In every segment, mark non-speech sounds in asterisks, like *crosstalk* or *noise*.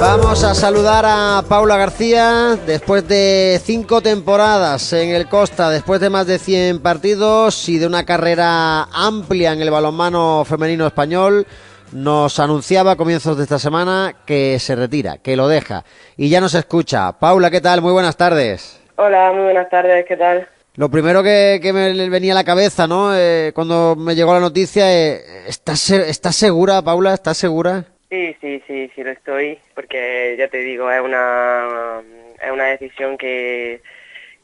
Vamos a saludar a Paula García después de cinco temporadas en el Costa, después de más de 100 partidos y de una carrera amplia en el balonmano femenino español. Nos anunciaba a comienzos de esta semana que se retira, que lo deja y ya nos escucha. Paula, ¿qué tal? Muy buenas tardes. Hola, muy buenas tardes, ¿qué tal? Lo primero que, me venía a la cabeza, ¿no? Eh, cuando me llegó la noticia, eh, ¿estás, ¿estás segura, Paula? ¿Estás segura? Sí, sí, sí, sí lo estoy, porque ya te digo, es una, es una decisión que,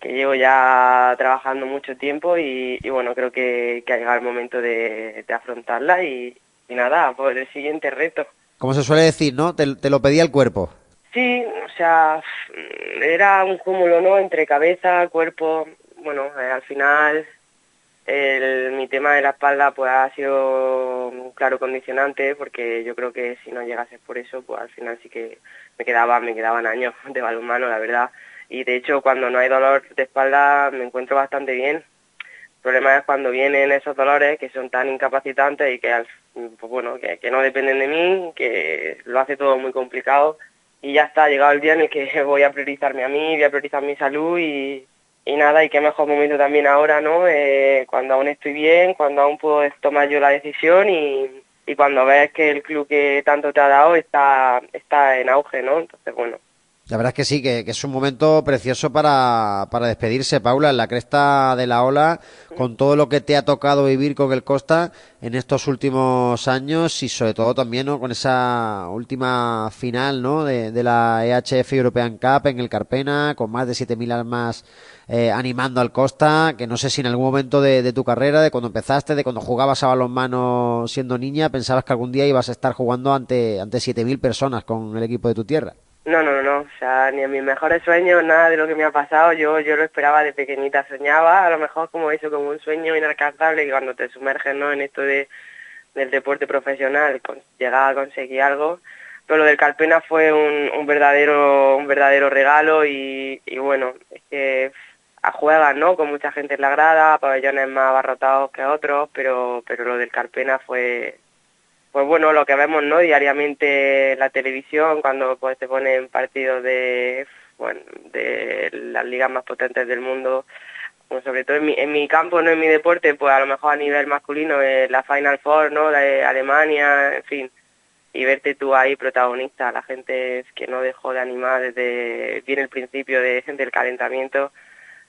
que llevo ya trabajando mucho tiempo y, bueno, creo que, que, ha llegado el momento de, afrontarla y, nada, por el siguiente reto. Como se suele decir, ¿no? Te, te lo pedía el cuerpo. Sí, o sea, era un cúmulo, ¿no? Entre cabeza, cuerpo, bueno, eh, al final el, mi tema de la espalda pues ha sido un claro condicionante porque yo creo que si no llegase por eso pues al final sí que me quedaba me quedaban años *laughs* de balonmano la verdad. Y de hecho cuando no hay dolor de espalda me encuentro bastante bien. El problema es cuando vienen esos dolores que son tan incapacitantes y que pues bueno que, que no dependen de mí que lo hace todo muy complicado. Y ya está llegado el día en el que *laughs* voy a priorizarme a mí voy a priorizar mi salud y y nada, y qué mejor momento también ahora, ¿no? Eh, cuando aún estoy bien, cuando aún puedo tomar yo la decisión y, y cuando ves que el club que tanto te ha dado está, está en auge, ¿no? Entonces, bueno, la verdad es que sí, que, es un momento precioso para, para, despedirse, Paula, en la cresta de la ola, con todo lo que te ha tocado vivir con el Costa en estos últimos años y sobre todo también ¿no? con esa última final ¿no? de, de la EHF European Cup en el Carpena, con más de 7.000 almas eh, animando al Costa, que no sé si en algún momento de, de, tu carrera, de cuando empezaste, de cuando jugabas a balonmano siendo niña, pensabas que algún día ibas a estar jugando ante, ante 7.000 personas con el equipo de tu tierra. No, no, no, o sea, ni en mis mejores sueños, nada de lo que me ha pasado, yo, yo lo esperaba de pequeñita, soñaba, a lo mejor como eso, como un sueño inalcanzable y cuando te sumerges, ¿no?, en esto de, del deporte profesional, con, llegar a conseguir algo, pero lo del Calpena fue un, un verdadero, un verdadero regalo y, y bueno, es que a juegas, ¿no?, con mucha gente en la grada, pabellones más abarrotados que otros, pero, pero lo del Calpena fue, pues bueno, lo que vemos no diariamente en la televisión cuando pues te ponen partidos de bueno, de las ligas más potentes del mundo, pues sobre todo en mi, en mi campo, no en mi deporte, pues a lo mejor a nivel masculino eh, la Final Four, ¿no? de Alemania, en fin, y verte tú ahí protagonista, la gente que no dejó de animar desde bien el principio de, *laughs* del calentamiento,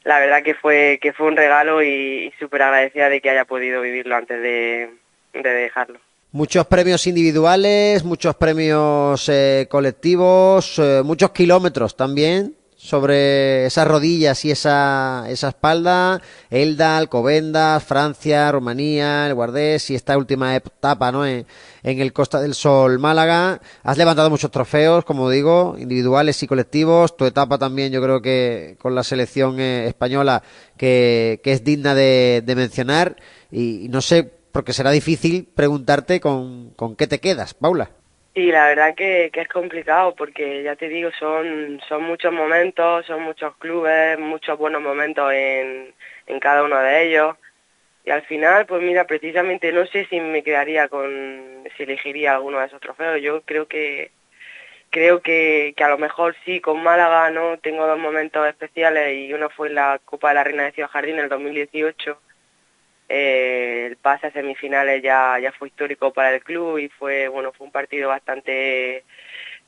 la verdad que fue que fue un regalo y, y súper agradecida de que haya podido vivirlo antes de dejarlo. Muchos premios individuales, muchos premios eh, colectivos, eh, muchos kilómetros también sobre esas rodillas y esa, esa espalda. Elda, Alcobendas, Francia, Rumanía, el Guardés y esta última etapa ¿no? en, el Costa del Sol Málaga. Has levantado muchos trofeos, como digo, individuales y colectivos. Tu etapa también yo creo que con la selección eh, española que, que, es digna de, de mencionar. Y no sé porque será difícil preguntarte con, con qué te quedas, Paula. Sí, la verdad que, que, es complicado porque ya te digo, son, son muchos momentos, son muchos clubes, muchos buenos momentos en, en cada uno de ellos. Y al final, pues mira, precisamente no sé si me quedaría con, si elegiría alguno de esos trofeos. Yo creo que, creo que, que a lo mejor sí, con Málaga, ¿no? Tengo dos momentos especiales y uno fue la Copa de la Reina de Ciudad Jardín en el 2018 eh, el pase a semifinales ya, ya fue histórico para el club y fue, bueno, fue un partido bastante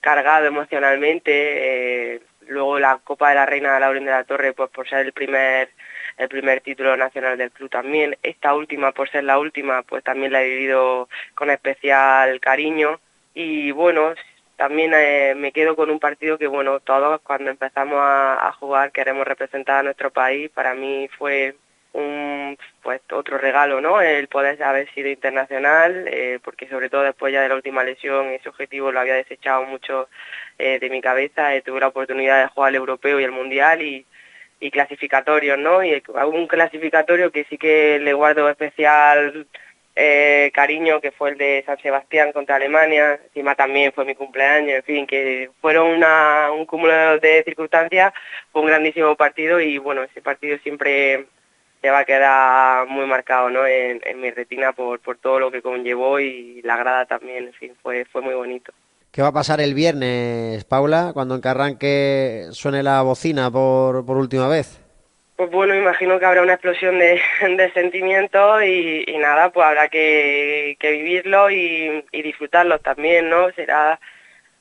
cargado emocionalmente. Eh, luego la Copa de la Reina de Laurín de la Torre, pues por ser el primer el primer título nacional del club también. Esta última, por ser la última, pues también la he vivido con especial cariño. Y bueno, también eh, me quedo con un partido que, bueno, todos cuando empezamos a, a jugar queremos representar a nuestro país. Para mí fue un pues otro regalo no el poder haber sido internacional eh, porque sobre todo después ya de la última lesión ese objetivo lo había desechado mucho eh, de mi cabeza eh, tuve la oportunidad de jugar el europeo y el mundial y, y clasificatorios no y un clasificatorio que sí que le guardo especial eh, cariño que fue el de San Sebastián contra Alemania encima también fue mi cumpleaños en fin que fueron una, un cúmulo de circunstancias fue un grandísimo partido y bueno ese partido siempre se va a quedar muy marcado ¿no? en, en mi retina por, por todo lo que conllevó y la grada también, en fin, fue, fue muy bonito. ¿Qué va a pasar el viernes, Paula, cuando en Carranque suene la bocina por, por última vez? Pues bueno, imagino que habrá una explosión de, *laughs* sentimientos y, nada, pues habrá que, vivirlo y, disfrutarlos también, ¿no? Será,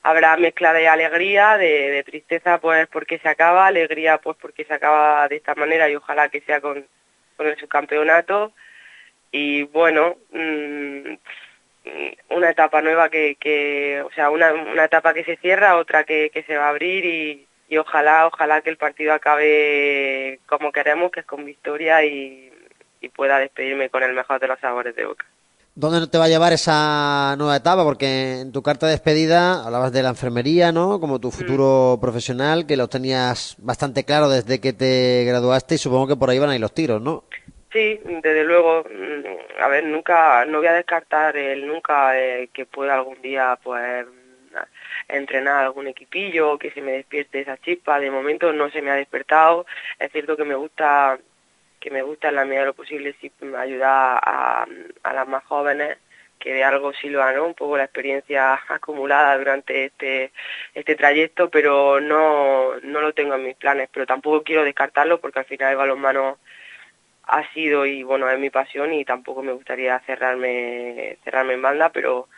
habrá mezcla de alegría, de, tristeza pues porque se acaba, alegría pues porque se acaba de esta manera y ojalá que sea con, el subcampeonato. Y bueno, mm, una etapa nueva que, o sea, una, una etapa que se cierra, otra que, que se va a abrir y y ojalá, ojalá que el partido acabe como queremos, que es con victoria y, pueda despedirme con el mejor de los sabores de boca. ¿Dónde te va a llevar esa nueva etapa? Porque en tu carta de despedida hablabas de la enfermería, ¿no? Como tu futuro mm. profesional, que lo tenías bastante claro desde que te graduaste y supongo que por ahí van a ir los tiros, ¿no? Sí, desde luego. Mm, a ver, nunca, no voy a descartar el nunca eh, que pueda algún día, pues, entrenar algún equipillo, que se me despierte esa chispa. De momento no se me ha despertado. Es cierto que me gusta que me gusta en la medida de lo posible sí, ayudar a, a las más jóvenes que de algo sirva ¿no? un poco la experiencia *laughs* acumulada durante este este trayecto pero no no lo tengo en mis planes pero tampoco quiero descartarlo porque al final el balonmano ha sido y bueno es mi pasión y tampoco me gustaría cerrarme cerrarme en banda pero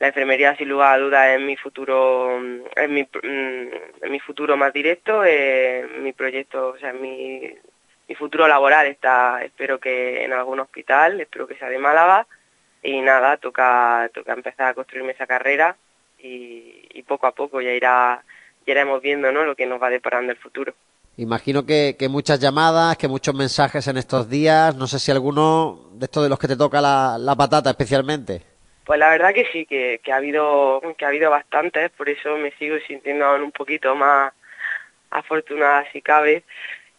la enfermería sin lugar a dudas es mi futuro es mi, mm, mi futuro más directo mi proyecto o sea mi, mi futuro laboral está espero que en algún hospital espero que sea de Málaga y nada toca toca empezar a construirme esa carrera y, y poco a poco ya irá ya iremos viendo ¿no? lo que nos va deparando el futuro Imagino que, que, muchas llamadas, que muchos mensajes en estos días. No sé si alguno de estos de los que te toca la, la patata especialmente. Pues la verdad que sí, que, ha habido que ha habido bastantes, por eso me sigo sintiendo aún un poquito más afortunada si cabe.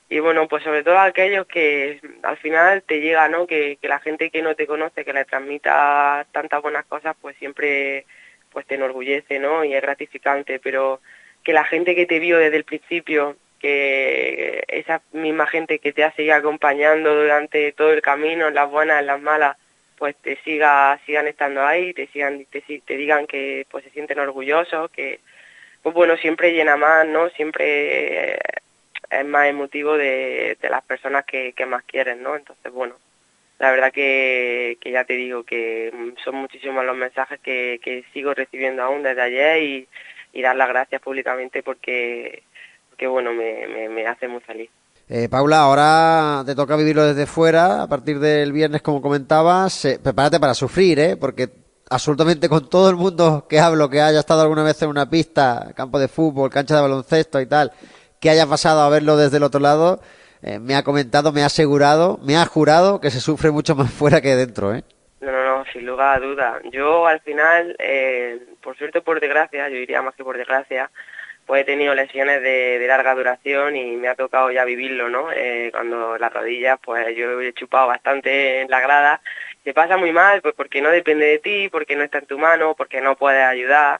Y bueno, pues sobre todo aquellos que al final te llega, ¿no? Que, la gente que no te conoce, que le transmita tantas buenas cosas, pues siempre pues te enorgullece, ¿no? Y es gratificante, pero que la gente que te vio desde el principio, que esa misma gente que te ha seguido acompañando durante todo el camino, las buenas, en las malas, pues te siga, sigan estando ahí, te sigan, te, te digan que pues se sienten orgullosos, que pues bueno, siempre llena más, ¿no? Siempre eh, es más emotivo de, las personas que, más quieren, ¿no? Entonces, bueno, la verdad que, que ya te digo que son muchísimos los mensajes que, que sigo recibiendo aún desde ayer y, dar las gracias públicamente porque, porque bueno, me, me, me hace muy feliz. Eh, Paula, ahora te toca vivirlo desde fuera, a partir del viernes, como comentabas. Eh, prepárate para sufrir, ¿eh? Porque absolutamente con todo el mundo que hablo, que haya estado alguna vez en una pista, campo de fútbol, cancha de baloncesto y tal, que haya pasado a verlo desde el otro lado, eh, me ha comentado, me ha asegurado, me ha jurado que se sufre mucho más *laughs* fuera que dentro, ¿eh? No, no, no, sin lugar a duda. Yo al final, eh, por suerte por desgracia, yo diría más que por desgracia, pues he tenido lesiones de, larga duración y me ha tocado ya vivirlo, ¿no? Eh, cuando las rodillas, pues yo he chupado bastante en la grada. Te pasa muy mal, pues porque no depende de ti, porque no está en tu mano, porque no puedes ayudar.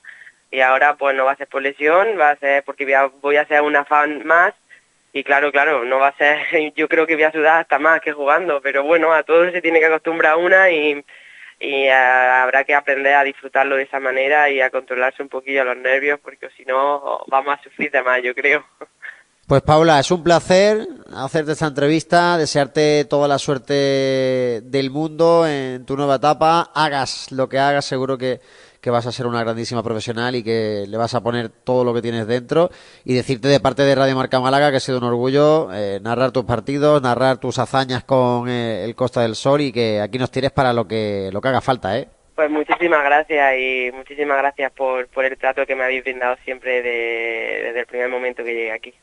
Y ahora pues no va a ser por lesión, va a ser porque voy a, ser una fan más. Y claro, claro, no va a ser, *laughs* yo creo que voy a sudar hasta más que jugando, pero bueno, a todos se tiene que acostumbrar una y y habrá que aprender a disfrutarlo de esa manera y a controlarse un poquillo los nervios porque si no vamos a sufrir de más, yo creo. Pues Paula, es un placer hacerte esta entrevista, desearte toda la suerte del mundo en tu nueva etapa, hagas lo que hagas, seguro que que vas a ser una grandísima profesional y que le vas a poner todo lo que tienes dentro y decirte de parte de Radio Marca Málaga que ha sido un orgullo eh, narrar tus partidos, narrar tus hazañas con eh, el Costa del Sol y que aquí nos tires para lo que lo que haga falta, ¿eh? Pues muchísimas gracias y muchísimas gracias por, por el trato que me habéis brindado siempre desde el primer momento que llegué aquí.